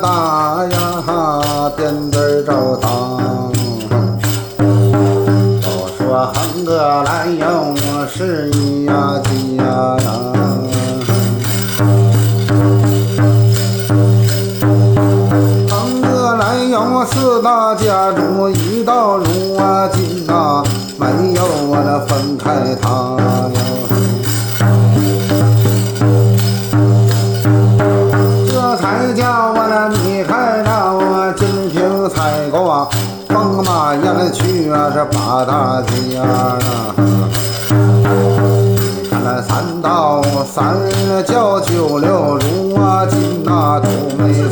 那点对着当。都说横哥来用十一呀几呀呀。横哥来用四大家族一道如啊金呐，没有我那分开他呀。叫我的你看到我金瓶采过，风马燕去啊这八大家啊。看三道三教九六如啊金啊都没。